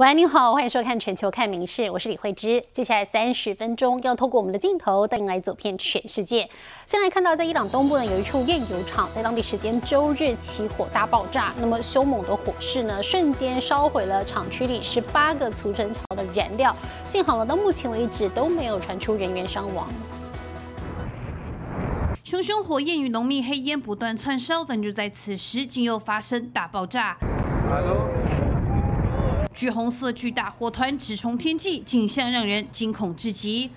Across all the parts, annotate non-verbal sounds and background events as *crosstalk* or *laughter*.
喂，你好，欢迎收看《全球看名事》，我是李慧芝。接下来三十分钟要透过我们的镜头带您来走遍全世界。先来看到，在伊朗东部呢有一处炼油厂，在当地时间周日起火大爆炸，那么凶猛的火势呢，瞬间烧毁了厂区里十八个储存槽的燃料。幸好呢，到目前为止都没有传出人员伤亡。熊熊火焰与浓密黑烟不断窜烧，但就在此时，竟又发生大爆炸。橘红色巨大火团直冲天际，景象让人惊恐至极。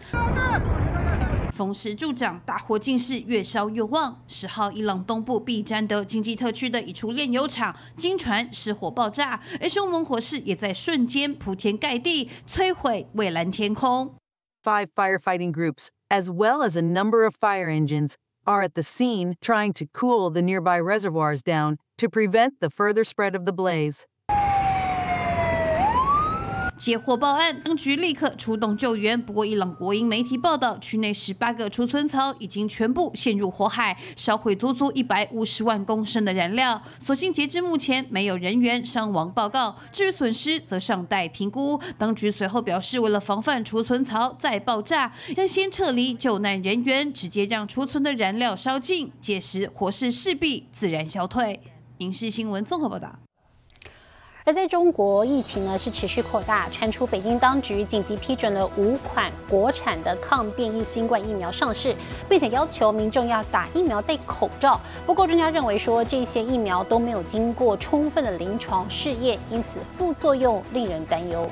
风势助长，大火竟是越烧越旺。十号，伊朗东部毕占德经济特区的一处炼油厂，经传失火爆炸，而凶猛火势也在瞬间铺天盖地，摧毁蔚蓝天空。Five firefighting groups, as well as a number of fire engines, are at the scene trying to cool the nearby reservoirs down to prevent the further spread of the blaze. 接获报案，当局立刻出动救援。不过，伊朗国营媒体报道，区内十八个储存槽已经全部陷入火海，烧毁足足一百五十万公升的燃料。所幸，截至目前没有人员伤亡报告，至于损失则尚待评估。当局随后表示，为了防范储存槽再爆炸，将先撤离救难人员，直接让储存的燃料烧尽，届时火势势必自然消退。影视新闻综合报道。而在中国，疫情呢是持续扩大，传出北京当局紧急批准了五款国产的抗变异新冠疫苗上市，并且要求民众要打疫苗戴口罩。不过专家认为说，这些疫苗都没有经过充分的临床试验，因此副作用令人担忧。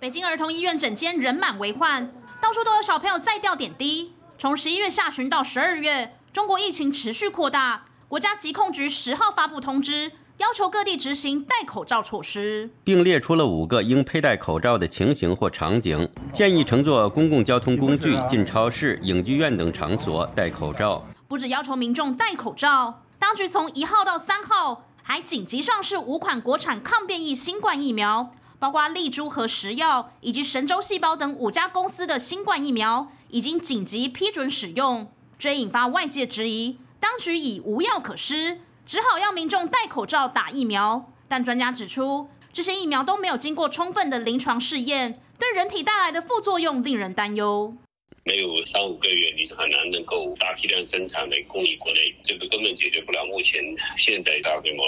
北京儿童医院整间人满为患，到处都有小朋友在吊点滴。从十一月下旬到十二月，中国疫情持续扩大，国家疾控局十号发布通知。要求各地执行戴口罩措施，并列出了五个应佩戴口罩的情形或场景，建议乘坐公共交通工具、进超市、影剧院等场所戴口罩。不止要求民众戴口罩，当局从一号到三号还紧急上市五款国产抗变异新冠疫苗，包括丽珠和石药以及神州细胞等五家公司的新冠疫苗已经紧急批准使用，这引发外界质疑，当局已无药可施。只好要民众戴口罩打疫苗，但专家指出，这些疫苗都没有经过充分的临床试验，对人体带来的副作用令人担忧。没有三五个月，你是很难能够大批量生产来供应国内，这个根本解决不了目前现在大规模。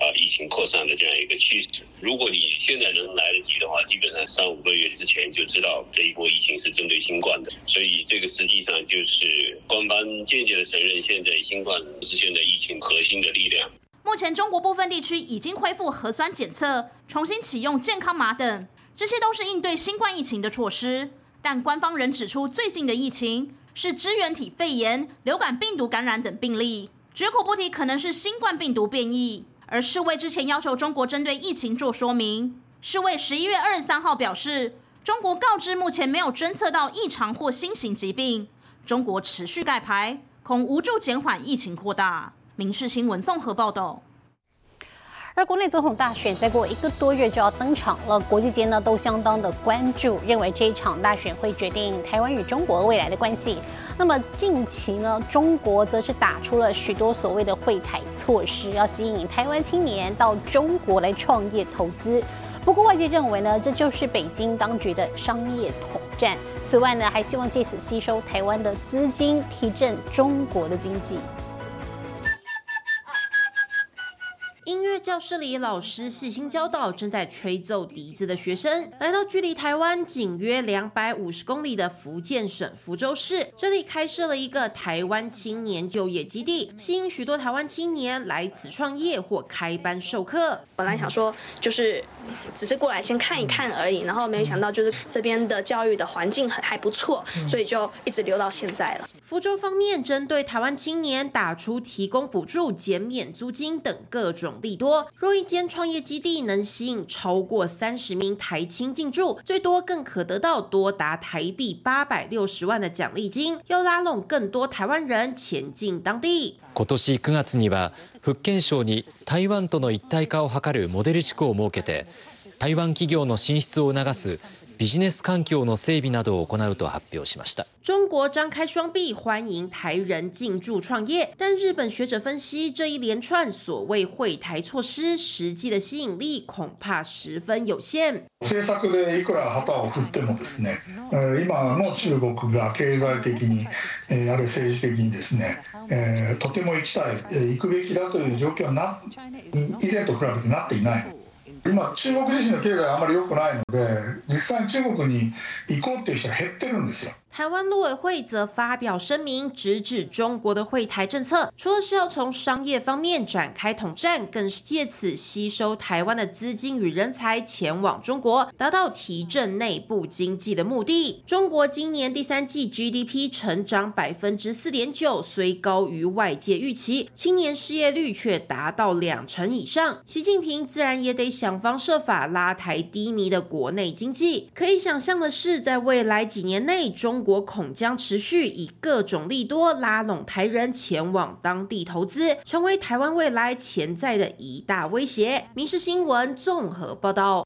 啊，疫情扩散的这样一个趋势，如果你现在能来得及的话，基本上三五个月之前就知道这一波疫情是针对新冠的，所以这个实际上就是官方间接的承认，现在新冠是现在疫情核心的力量。目前中国部分地区已经恢复核酸检测，重新启用健康码等，这些都是应对新冠疫情的措施。但官方仍指出，最近的疫情是支原体肺炎、流感病毒感染等病例，绝口不提可能是新冠病毒变异。而世卫之前要求中国针对疫情做说明。世卫十一月二十三号表示，中国告知目前没有侦测到异常或新型疾病。中国持续盖牌，恐无助减缓疫情扩大。民事新闻综合报道。而国内总统大选再过一个多月就要登场了，国际间呢都相当的关注，认为这一场大选会决定台湾与中国未来的关系。那么近期呢，中国则是打出了许多所谓的会台措施，要吸引台湾青年到中国来创业投资。不过外界认为呢，这就是北京当局的商业统战。此外呢，还希望借此吸收台湾的资金，提振中国的经济。音乐教室里，老师细心教导正在吹奏笛子的学生，来到距离台湾仅约两百五十公里的福建省福州市，这里开设了一个台湾青年就业基地，吸引许多台湾青年来此创业或开班授课。本来想说就是只是过来先看一看而已，然后没想到就是这边的教育的环境很还不错，所以就一直留到现在了。福州方面针对台湾青年打出提供补助、减免租金等各种。利多，若一间创业基地能吸引超过三十名台青进驻，最多更可得到多达台币八百六十万的奖励金，要拉拢更多台湾人前进当地。今年9月には福建省に台湾との一体化を図るモデル地区を設けて、台湾企業の進出を促す ビジネス環境の整備などを行うと発表しました。中国张开双臂欢迎台人进驻创业，但日本学者分析，这一连串所谓惠台措施，实际的吸引力恐怕十分有限。政策でいくら旗を振ってもですね、今の中国が経済的に、あるいは政治的にですね、とても行きたい、行くべきだという状況はな以前と比べてなっていない。今中国自身の経済があまり良くないので実際に中国に行こうという人が減ってるんですよ。台湾陆委会则发表声明，直指中国的惠台政策，除了是要从商业方面展开统战，更是借此吸收台湾的资金与人才前往中国，达到提振内部经济的目的。中国今年第三季 GDP 成长百分之四点九，虽高于外界预期，青年失业率却达到两成以上。习近平自然也得想方设法拉抬低迷的国内经济。可以想象的是，在未来几年内，中中国恐将持续以各种利多拉拢台人前往当地投资，成为台湾未来潜在的一大威胁。民事新闻综合报道。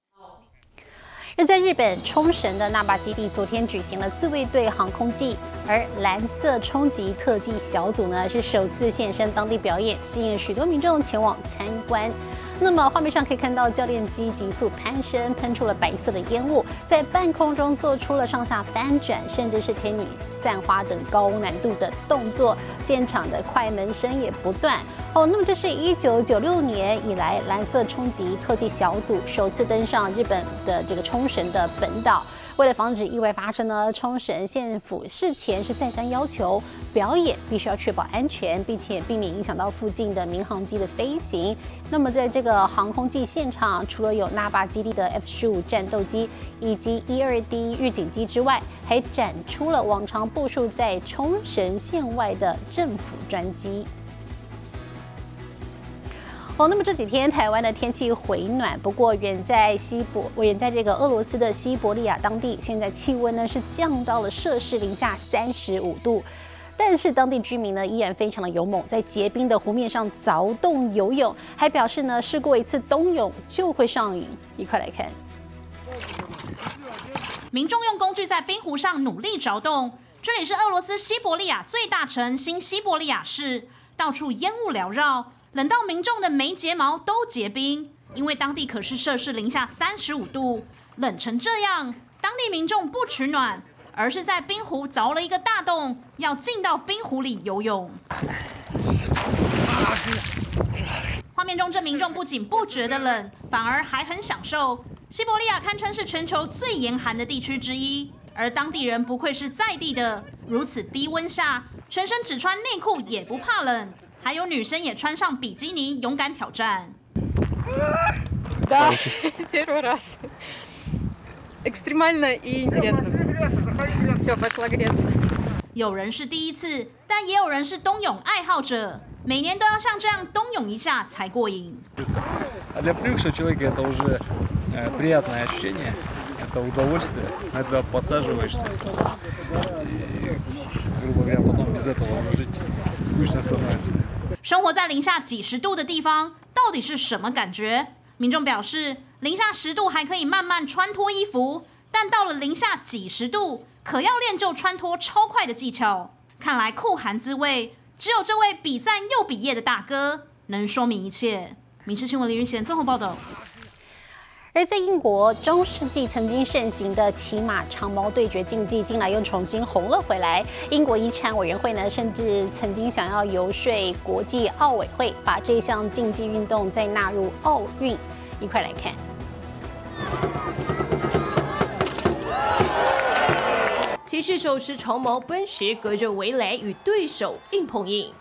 而在日本冲绳的那霸基地，昨天举行了自卫队航空季，而蓝色冲击特技小组呢是首次现身当地表演，吸引许多民众前往参观。那么画面上可以看到教练机急速攀升，喷出了白色的烟雾，在半空中做出了上下翻转，甚至是天女散花等高难度的动作，现场的快门声也不断。哦，那么这是一九九六年以来蓝色冲击特技小组首次登上日本的这个冲绳的本岛。为了防止意外发生呢，冲绳县府事前是再三要求表演必须要确保安全，并且避免影响到附近的民航机的飞行。那么在这个航空季现场，除了有那霸基地的 F 十五战斗机以及一二 D 预警机之外，还展出了往常部署在冲绳县外的政府专机。那么这几天台湾的天气回暖，不过远在西伯，我远在这个俄罗斯的西伯利亚当地，现在气温呢是降到了摄氏零下三十五度，但是当地居民呢依然非常的勇猛，在结冰的湖面上凿洞游泳，还表示呢试过一次冬泳就会上瘾。一块来看，民众用工具在冰湖上努力凿洞，这里是俄罗斯西伯利亚最大城新西伯利亚市，到处烟雾缭绕。冷到民众的眉睫毛都结冰，因为当地可是摄氏零下三十五度，冷成这样，当地民众不取暖，而是在冰湖凿了一个大洞，要进到冰湖里游泳。画面中这民众不仅不觉得冷，反而还很享受。西伯利亚堪称是全球最严寒的地区之一，而当地人不愧是在地的，如此低温下，全身只穿内裤也不怕冷。还有女生也穿上比基尼，勇敢挑战。Да, первый раз. Экстремально и интересно. Все, пошла греться. *laughs* 有人是第一次，但也有人是冬泳爱好者，每年都要像这样冬泳一下才过瘾。Для привыкшего человека это уже приятное ощущение, это удовольствие. На это подсаживаешься. И, грубо говоря, потом без этого уже жить скучно становится. 生活在零下几十度的地方，到底是什么感觉？民众表示，零下十度还可以慢慢穿脱衣服，但到了零下几十度，可要练就穿脱超快的技巧。看来酷寒滋味，只有这位比赞又比耶的大哥能说明一切。民事新闻林云贤综合报道。而在英国，中世纪曾经盛行的骑马长矛对决竞技，近来又重新红了回来。英国遗产委员会呢，甚至曾经想要游说国际奥委会，把这项竞技运动再纳入奥运。一块来看，骑士手持长矛奔驰，隔着围栏与对手硬碰硬。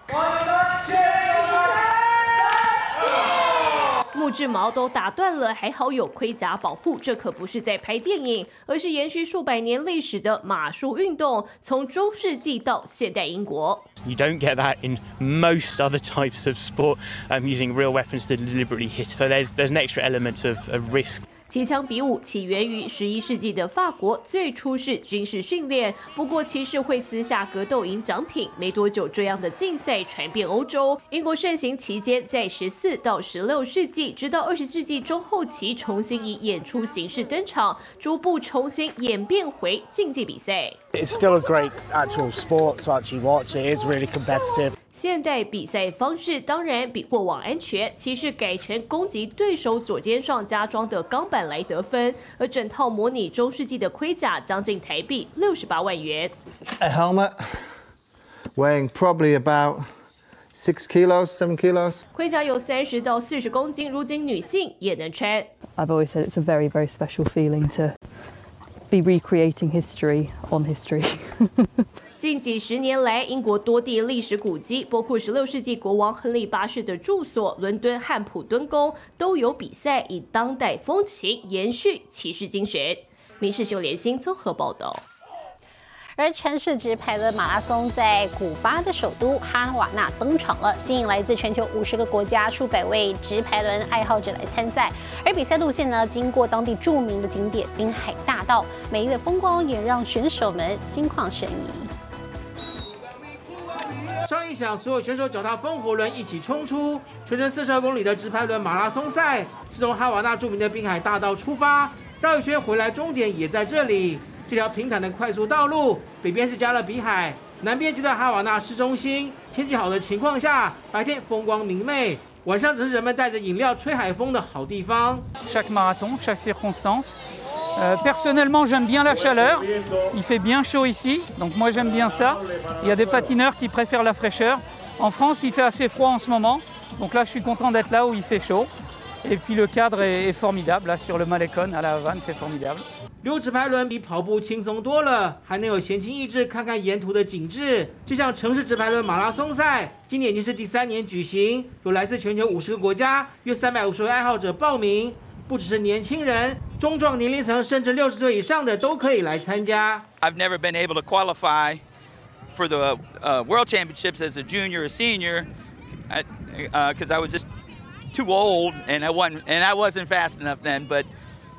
木质矛都打断了，还好有盔甲保护。这可不是在拍电影，而是延续数百年历史的马术运动，从中世纪到现代英国。You don't get that in most other types of sport. Um, using real weapons to deliberately hit. So there's there's an extra element of, of risk. 骑枪比武起源于十一世纪的法国，最初是军事训练。不过骑士会私下格斗赢奖品，没多久这样的竞赛传遍欧洲。英国盛行期间在十四到十六世纪，直到二十世纪中后期重新以演出形式登场，逐步重新演变回竞技比赛。It's still a great actual sport to actually watch. It is really competitive. 现代比赛方式当然比过往安全，骑士改成攻击对手左肩上加装的钢板来得分，而整套模拟中世纪的盔甲将近台币六十八万元。A helmet weighing probably about six kilos, seven kilos. 盔甲有三十到四十公斤，如今女性也能穿。I've always said it's a very, very special feeling to be recreating history on history. 近几十年来，英国多地历史古迹，包括16世纪国王亨利八世的住所伦敦汉普敦宫，都有比赛以当代风情延续骑士精神。民事新闻联新综合报道。而城市直排的马拉松在古巴的首都哈瓦那登场了，吸引来自全球五十个国家数百位直排轮爱好者来参赛。而比赛路线呢，经过当地著名的景点滨海大道，美丽的风光也让选手们心旷神怡。上一响，所有选手脚踏风火轮一起冲出，全程四十二公里的直排轮马拉松赛是从哈瓦那著名的滨海大道出发，绕一圈回来，终点也在这里。这条平坦的快速道路，北边是加勒比海，南边就在哈瓦那市中心。天气好的情况下，白天风光明媚，晚上则是人们带着饮料吹海风的好地方。chaque marathon, chaque circonstance. Euh, personnellement, j'aime bien la chaleur. Il fait bien chaud ici, donc moi j'aime bien ça. Il y a des patineurs qui préfèrent la fraîcheur. En France, il fait assez froid en ce moment, donc là je suis content d'être là où il fait chaud. Et puis le cadre est, est formidable, là sur le Malecon à la Havane, c'est formidable. 溜直排轮比跑步轻松多了，还能有闲情逸致看看沿途的景致。就像城市直排轮马拉松赛，今年已经是第三年举行，有来自全球五十个国家约三百五十位爱好者报名，不只是年轻人， 中壮年龄层甚至六十岁以上的都可以来参加。 I've never been able to qualify for the uh, World Championships as a junior or senior because uh, I was just too old and I wasn't and I wasn't fast enough then. But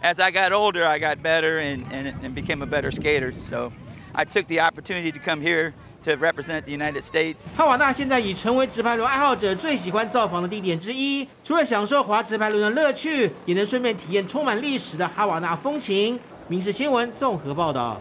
as I got older, I got better and, and, and became a better skater. So I took the opportunity to come here To represent the United States. 哈瓦那现在已成为直排轮爱好者最喜欢造访的地点之一。除了享受滑直排轮的乐趣，也能顺便体验充满历史的哈瓦那风情。民事新闻综合报道。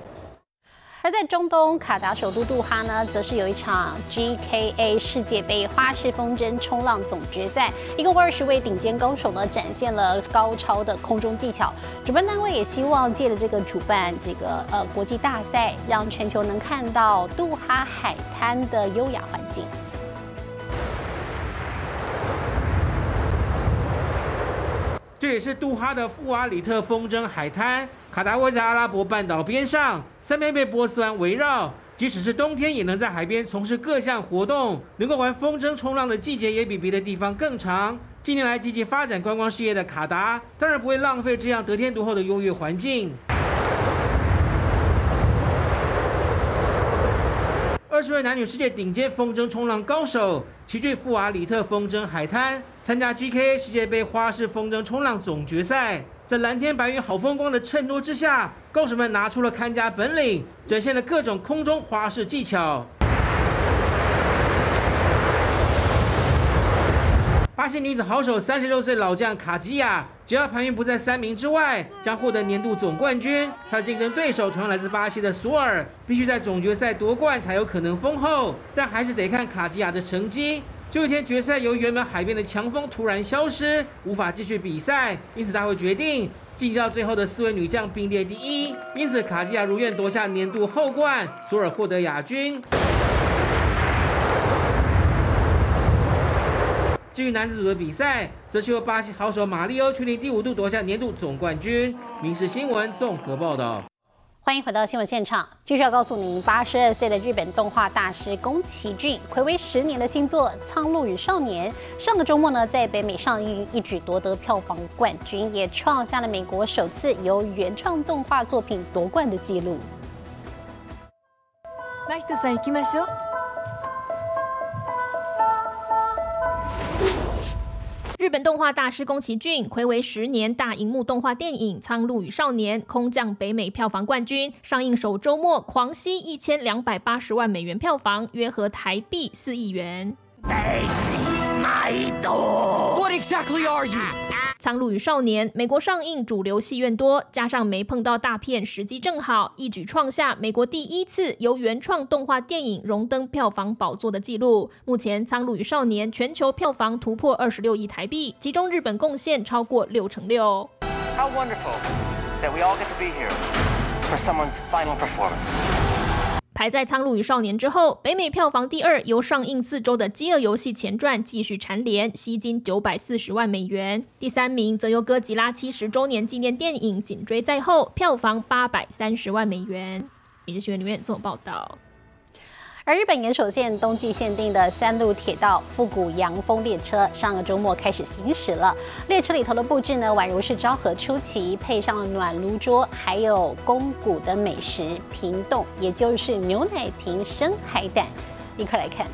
而在中东卡达首都杜哈呢，则是有一场 GKA 世界杯花式风筝冲浪总决赛，一共二十位顶尖高手呢，展现了高超的空中技巧。主办单位也希望借着这个主办这个呃国际大赛，让全球能看到杜哈海滩的优雅环境。这里是杜哈的富瓦里特风筝海滩，卡达位在阿拉伯半岛边上，三边被波斯湾围绕。即使是冬天，也能在海边从事各项活动。能够玩风筝冲浪的季节也比别的地方更长。近年来积极发展观光事业的卡达，当然不会浪费这样得天独厚的优越环境。二十位男女世界顶尖风筝冲浪高手齐聚富瓦里特风筝海滩，参加 GKA 世界杯花式风筝冲浪总决赛。在蓝天白云、好风光的衬托之下，高手们拿出了看家本领，展现了各种空中花式技巧。巴西女子好手三十六岁老将卡基亚，只要排名不在三名之外，将获得年度总冠军。她的竞争对手同样来自巴西的索尔，必须在总决赛夺冠才有可能封后，但还是得看卡基亚的成绩。这一天决赛由原本海边的强风突然消失，无法继续比赛，因此大会决定晋级到最后的四位女将并列第一。因此卡基亚如愿夺下年度后冠，索尔获得亚军。至于男子组的比赛，则是由巴西好手马里欧确定第五度夺下年度总冠军。民事新闻综合报道。欢迎回到新闻现场，继续要告诉您，八十二岁的日本动画大师宫崎骏，暌违十年的新作《苍鹭与少年》，上个周末呢在北美上映，一举夺得票房冠军，也创下了美国首次由原创动画作品夺冠的纪录。动画大师宫崎骏暌违十年大荧幕动画电影《苍鹭与少年》空降北美票房冠军，上映首周末狂吸一千两百八十万美元票房，约合台币四亿元。What exactly are you？《苍鹭与少年》美国上映主流戏院多，加上没碰到大片时机正好，一举创下美国第一次由原创动画电影荣登票房宝座的纪录。目前，《苍鹭与少年》全球票房突破二十六亿台币，其中日本贡献超过六成六。How wonderful that we all get to be here for someone's final performance. 排在《苍鹭与少年》之后，北美票房第二，由上映四周的《饥饿游戏前传》继续蝉联，吸金九百四十万美元。第三名则由哥吉拉七十周年纪念电影紧追在后，票房八百三十万美元。影视学院里面做报道。而日本岩手县冬季限定的三路铁道复古洋风列车，上个周末开始行驶了。列车里头的布置呢，宛如是昭和初期，配上暖炉桌，还有宫古的美食平冻，也就是牛奶瓶生海胆。一块来看。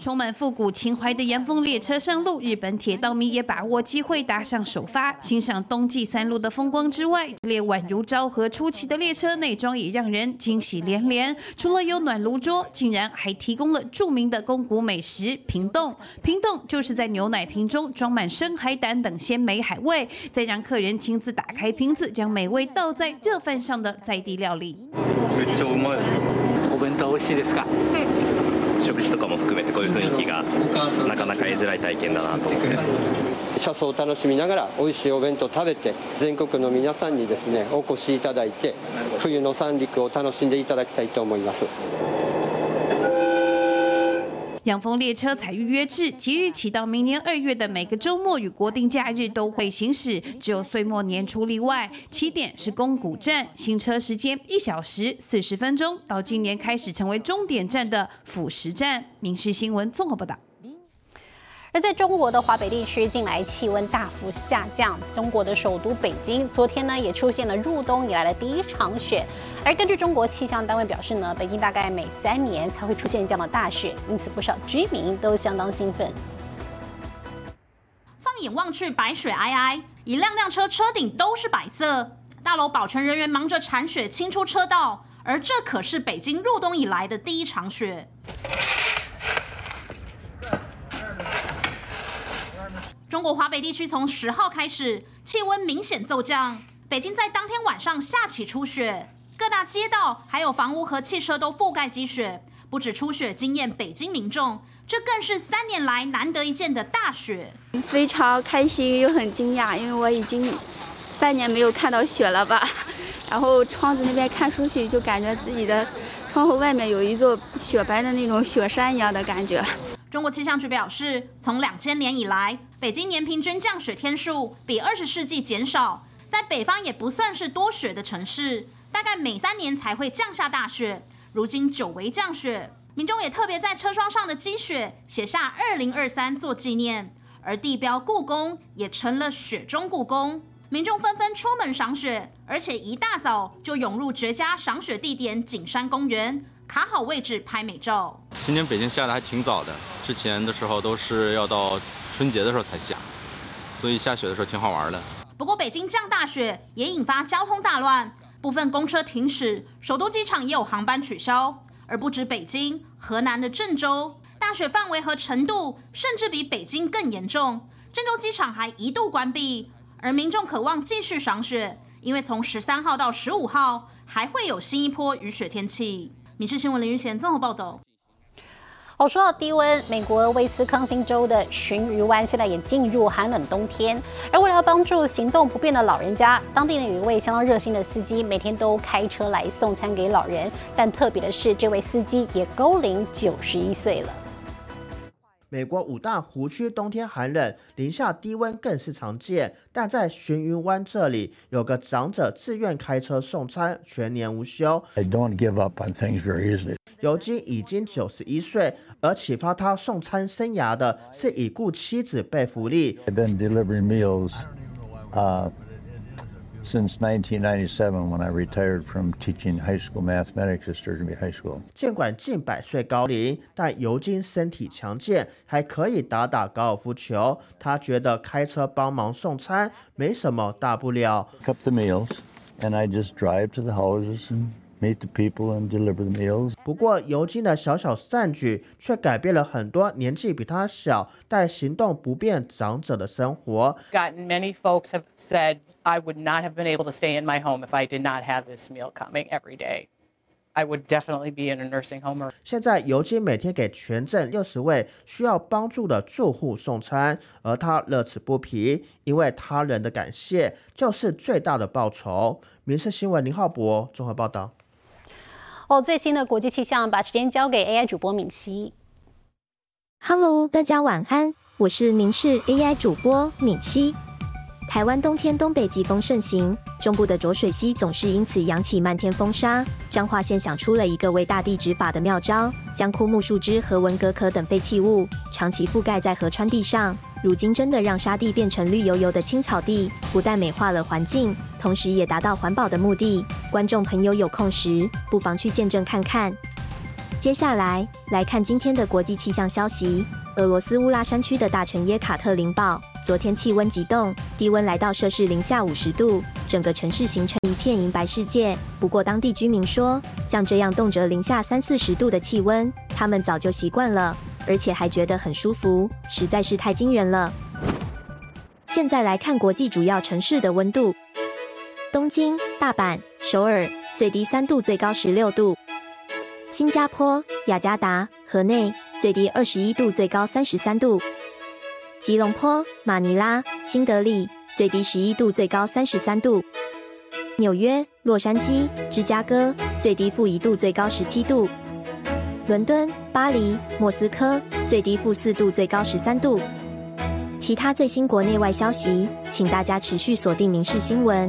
充满复古情怀的洋风列车上路，日本铁道迷也把握机会搭上首发，欣赏冬季三路的风光之外，列宛如昭和初期的列车内装也让人惊喜连连。除了有暖炉桌，竟然还提供了著名的宫古美食平冻。平冻就是在牛奶瓶中装满生海胆等鲜美海味，再让客人亲自打开瓶子，将美味倒在热饭上的在地料理。食事とかも含めてこういう雰囲気がなかなか得づらい体験だなと思って車窓を楽しみながら美味しいお弁当を食べて全国の皆さんにですねお越しいただいて冬の三陸を楽しんでいただきたいと思います。两峰列车采预约制，即日起到明年二月的每个周末与国定假日都会行驶，只有岁末年初例外。起点是宫古站，行车时间一小时四十分钟。到今年开始成为终点站的辅食站。民事新闻综合报道。而在中国的华北地区，近来气温大幅下降。中国的首都北京，昨天呢也出现了入冬以来的第一场雪。而根据中国气象单位表示呢，北京大概每三年才会出现这样的大雪，因此不少居民都相当兴奋。放眼望去，白雪皑皑，一辆辆车车顶都是白色，大楼保全人员忙着铲雪清出车道，而这可是北京入冬以来的第一场雪。中国华北地区从十号开始气温明显骤降，北京在当天晚上下起初雪，各大街道还有房屋和汽车都覆盖积雪。不止初雪惊艳北京民众，这更是三年来难得一见的大雪。非常开心又很惊讶，因为我已经三年没有看到雪了吧。*laughs* 然后窗子那边看出去，就感觉自己的窗户外面有一座雪白的那种雪山一样的感觉。中国气象局表示，从两千年以来，北京年平均降雪天数比二十世纪减少，在北方也不算是多雪的城市，大概每三年才会降下大雪。如今久违降雪，民众也特别在车窗上的积雪写下“二零二三”做纪念，而地标故宫也成了雪中故宫，民众纷纷出门赏雪，而且一大早就涌入绝佳赏雪地点景山公园。卡好位置拍美照。今天北京下的还挺早的，之前的时候都是要到春节的时候才下，所以下雪的时候挺好玩的。不过北京降大雪也引发交通大乱，部分公车停驶，首都机场也有航班取消。而不止北京，河南的郑州大雪范围和程度甚至比北京更严重，郑州机场还一度关闭。而民众渴望继续赏雪，因为从十三号到十五号还会有新一波雨雪天气。民事新闻林云贤综合报道。好，说到低温，美国威斯康星州的鲟鱼湾现在也进入寒冷冬天。而为了帮助行动不便的老人家，当地呢有一位相当热心的司机，每天都开车来送餐给老人。但特别的是，这位司机也高龄九十一岁了。美国五大湖区冬天寒冷，零下低温更是常见。但在玄云湾这里，有个长者自愿开车送餐，全年无休。I don't give up on things very easily. 尤金已经九十一岁，而启发他送餐生涯的是已故妻子贝弗利。I've been delivering meals, uh, since 1997 when I retired from teaching high school mathematics at Sturgeon High School. 尽管近百岁高龄，但尤金身体强健，还可以打打高尔夫球。他觉得开车帮忙送餐没什么大不了。 Pick up the meals, and I just drive to the houses and meet the people and deliver the meals. 不过，尤金的小小善举却改变了很多年纪比他小但行动不便长者的生活。Gotten many folks have said I would not have been able to stay in my home if I did not have this meal coming every day. I would definitely be in a nursing home 现在，尤金每天给全镇六十位需要帮助的住户送餐，而他乐此不疲，因为他人的感谢就是最大的报酬。民事新闻林浩博综合报道。哦，最新的国际气象，把时间交给 AI 主播敏熙。Hello，大家晚安，我是明视 AI 主播敏熙。台湾冬天东北季风盛行，中部的浊水溪总是因此扬起漫天风沙。彰化县想出了一个为大地执法的妙招，将枯木、树枝和文革壳等废弃物长期覆盖在河川地上。如今真的让沙地变成绿油油的青草地，不但美化了环境，同时也达到环保的目的。观众朋友有空时，不妨去见证看看。接下来来看今天的国际气象消息。俄罗斯乌拉山区的大城耶卡特林堡，昨天气温急冻，低温来到摄氏零下五十度，整个城市形成一片银白世界。不过当地居民说，像这样动辄零下三四十度的气温，他们早就习惯了，而且还觉得很舒服，实在是太惊人了。现在来看国际主要城市的温度：东京、大阪、首尔，最低三度，最高十六度。新加坡、雅加达、河内最低二十一度，最高三十三度；吉隆坡、马尼拉、新德里最低十一度，最高三十三度；纽约、洛杉矶、芝加哥最低负一度，最高十七度；伦敦、巴黎、莫斯科最低负四度，最高十三度。其他最新国内外消息，请大家持续锁定《民事新闻》。